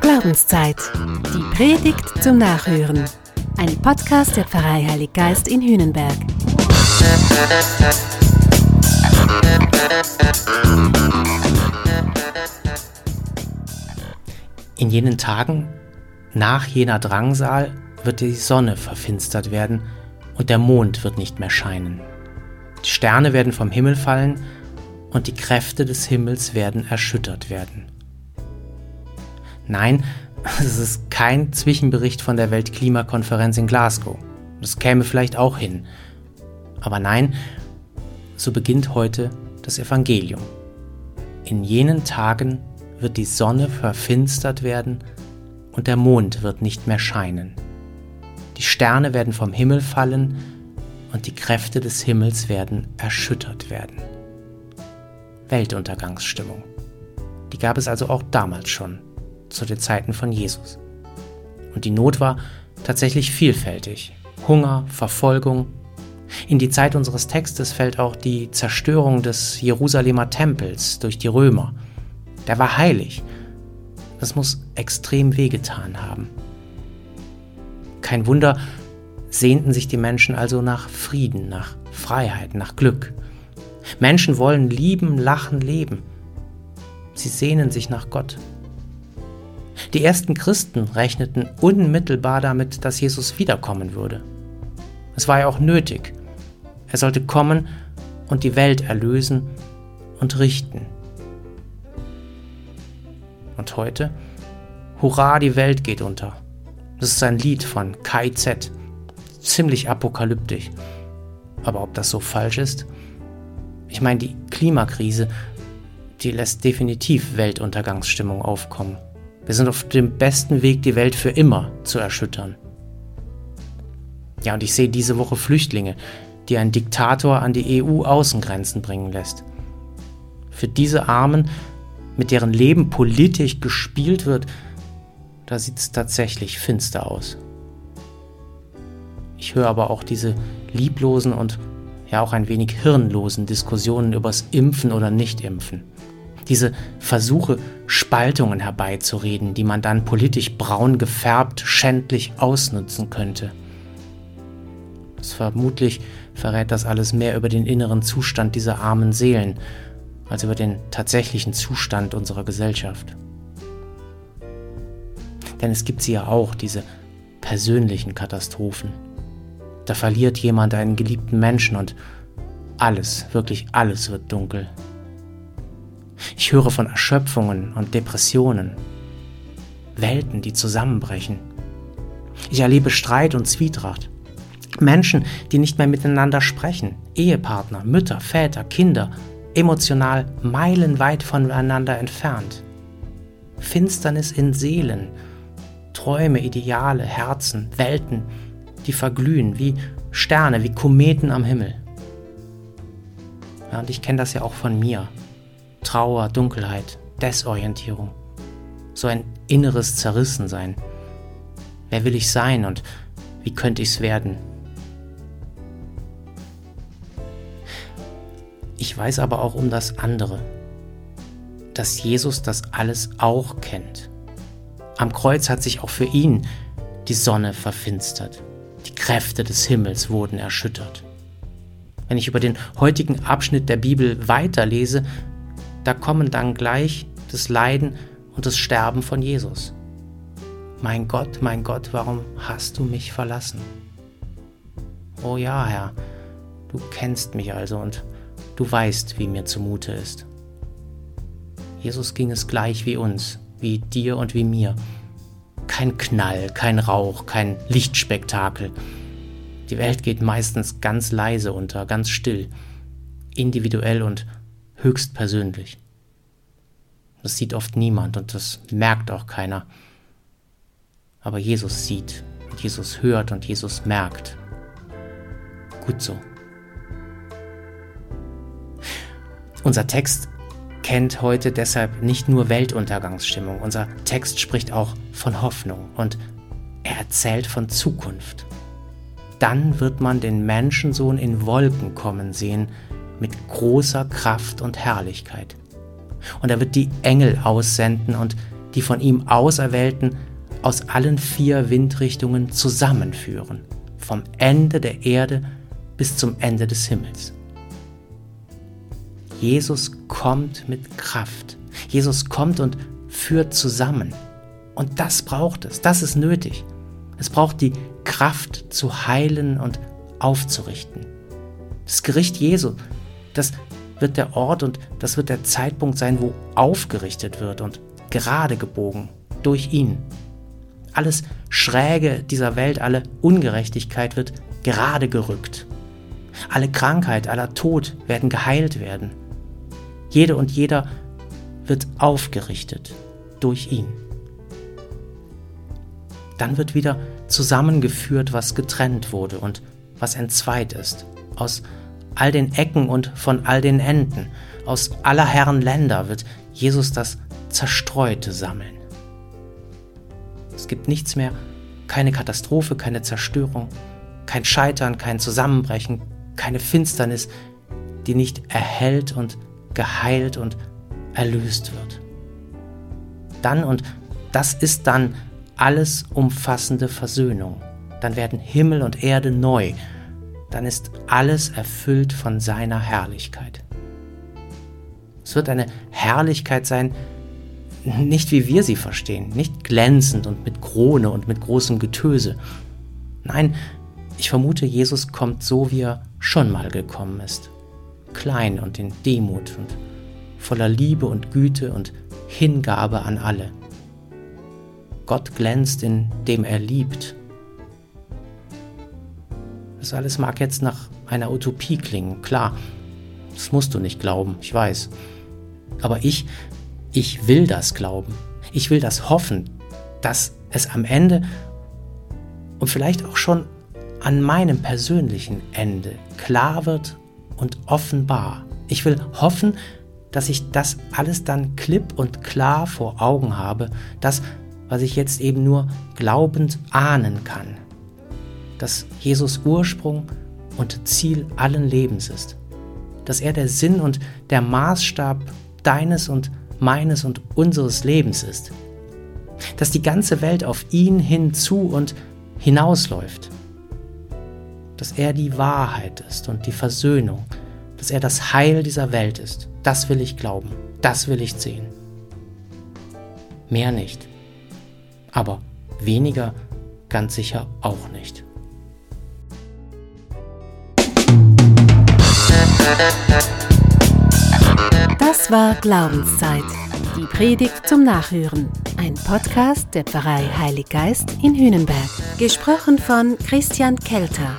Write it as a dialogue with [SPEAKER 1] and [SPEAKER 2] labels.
[SPEAKER 1] Glaubenszeit. Die Predigt zum Nachhören. Ein Podcast der Pfarrei Heilig Geist in Hühnenberg.
[SPEAKER 2] In jenen Tagen, nach jener Drangsal, wird die Sonne verfinstert werden und der Mond wird nicht mehr scheinen. Die Sterne werden vom Himmel fallen und die Kräfte des Himmels werden erschüttert werden. Nein, es ist kein Zwischenbericht von der Weltklimakonferenz in Glasgow. Das käme vielleicht auch hin. Aber nein, so beginnt heute das Evangelium. In jenen Tagen wird die Sonne verfinstert werden und der Mond wird nicht mehr scheinen. Die Sterne werden vom Himmel fallen und die Kräfte des Himmels werden erschüttert werden. Weltuntergangsstimmung. Die gab es also auch damals schon, zu den Zeiten von Jesus. Und die Not war tatsächlich vielfältig. Hunger, Verfolgung. In die Zeit unseres Textes fällt auch die Zerstörung des Jerusalemer Tempels durch die Römer. Der war heilig. Das muss extrem wehgetan haben. Kein Wunder, sehnten sich die Menschen also nach Frieden, nach Freiheit, nach Glück. Menschen wollen lieben, lachen, leben. Sie sehnen sich nach Gott. Die ersten Christen rechneten unmittelbar damit, dass Jesus wiederkommen würde. Es war ja auch nötig. Er sollte kommen und die Welt erlösen und richten. Und heute? Hurra, die Welt geht unter. Das ist ein Lied von KIZ. Ziemlich apokalyptisch. Aber ob das so falsch ist? Ich meine, die Klimakrise, die lässt definitiv Weltuntergangsstimmung aufkommen. Wir sind auf dem besten Weg, die Welt für immer zu erschüttern. Ja, und ich sehe diese Woche Flüchtlinge, die ein Diktator an die EU-Außengrenzen bringen lässt. Für diese Armen, mit deren Leben politisch gespielt wird, da sieht es tatsächlich finster aus. Ich höre aber auch diese lieblosen und ja auch ein wenig hirnlosen Diskussionen übers Impfen oder Nicht-Impfen. Diese Versuche, Spaltungen herbeizureden, die man dann politisch braun gefärbt schändlich ausnutzen könnte. Das vermutlich verrät das alles mehr über den inneren Zustand dieser armen Seelen als über den tatsächlichen Zustand unserer Gesellschaft. Denn es gibt sie ja auch, diese persönlichen Katastrophen. Da verliert jemand einen geliebten Menschen und alles, wirklich alles wird dunkel. Ich höre von Erschöpfungen und Depressionen, Welten, die zusammenbrechen. Ich erlebe Streit und Zwietracht. Menschen, die nicht mehr miteinander sprechen, Ehepartner, Mütter, Väter, Kinder, emotional meilenweit voneinander entfernt. Finsternis in Seelen, Träume, Ideale, Herzen, Welten, die verglühen wie Sterne, wie Kometen am Himmel. Ja, und ich kenne das ja auch von mir. Trauer, Dunkelheit, Desorientierung. So ein inneres Zerrissensein. Wer will ich sein und wie könnte ich es werden? Ich weiß aber auch um das andere, dass Jesus das alles auch kennt. Am Kreuz hat sich auch für ihn die Sonne verfinstert. Kräfte des Himmels wurden erschüttert. Wenn ich über den heutigen Abschnitt der Bibel weiterlese, da kommen dann gleich das Leiden und das Sterben von Jesus. Mein Gott, mein Gott, warum hast du mich verlassen? Oh ja, Herr, du kennst mich also und du weißt, wie mir zumute ist. Jesus ging es gleich wie uns, wie dir und wie mir. Kein Knall, kein Rauch, kein Lichtspektakel. Die Welt geht meistens ganz leise unter, ganz still, individuell und höchst persönlich. Das sieht oft niemand und das merkt auch keiner. Aber Jesus sieht und Jesus hört und Jesus merkt. Gut so. Unser Text kennt heute deshalb nicht nur Weltuntergangsstimmung. Unser Text spricht auch von Hoffnung und er erzählt von Zukunft. Dann wird man den Menschensohn in Wolken kommen sehen mit großer Kraft und Herrlichkeit. Und er wird die Engel aussenden und die von ihm Auserwählten aus allen vier Windrichtungen zusammenführen, vom Ende der Erde bis zum Ende des Himmels. Jesus kommt mit Kraft. Jesus kommt und führt zusammen. Und das braucht es, das ist nötig. Es braucht die Kraft zu heilen und aufzurichten. Das Gericht Jesu, das wird der Ort und das wird der Zeitpunkt sein, wo aufgerichtet wird und gerade gebogen durch ihn. Alles Schräge dieser Welt, alle Ungerechtigkeit wird gerade gerückt. Alle Krankheit, aller Tod werden geheilt werden. Jede und jeder wird aufgerichtet durch ihn. Dann wird wieder zusammengeführt, was getrennt wurde und was entzweit ist. Aus all den Ecken und von all den Enden, aus aller Herren Länder wird Jesus das Zerstreute sammeln. Es gibt nichts mehr, keine Katastrophe, keine Zerstörung, kein Scheitern, kein Zusammenbrechen, keine Finsternis, die nicht erhellt und geheilt und erlöst wird. Dann, und das ist dann alles umfassende Versöhnung, dann werden Himmel und Erde neu, dann ist alles erfüllt von seiner Herrlichkeit. Es wird eine Herrlichkeit sein, nicht wie wir sie verstehen, nicht glänzend und mit Krone und mit großem Getöse. Nein, ich vermute, Jesus kommt so, wie er schon mal gekommen ist. Klein und in Demut und voller Liebe und Güte und Hingabe an alle. Gott glänzt, indem er liebt das alles mag jetzt nach einer Utopie klingen, klar. Das musst du nicht glauben, ich weiß. Aber ich, ich will das glauben. Ich will das hoffen, dass es am Ende und vielleicht auch schon an meinem persönlichen Ende klar wird und offenbar. Ich will hoffen, dass ich das alles dann klipp und klar vor Augen habe, das, was ich jetzt eben nur glaubend ahnen kann dass Jesus Ursprung und Ziel allen Lebens ist, dass er der Sinn und der Maßstab deines und meines und unseres Lebens ist, dass die ganze Welt auf ihn hinzu und hinausläuft, dass er die Wahrheit ist und die Versöhnung, dass er das Heil dieser Welt ist. Das will ich glauben, das will ich sehen. Mehr nicht, aber weniger ganz sicher auch nicht.
[SPEAKER 1] Das war Glaubenszeit. Die Predigt zum Nachhören. Ein Podcast der Pfarrei Heilig Geist in Hühnenberg. Gesprochen von Christian Kelter.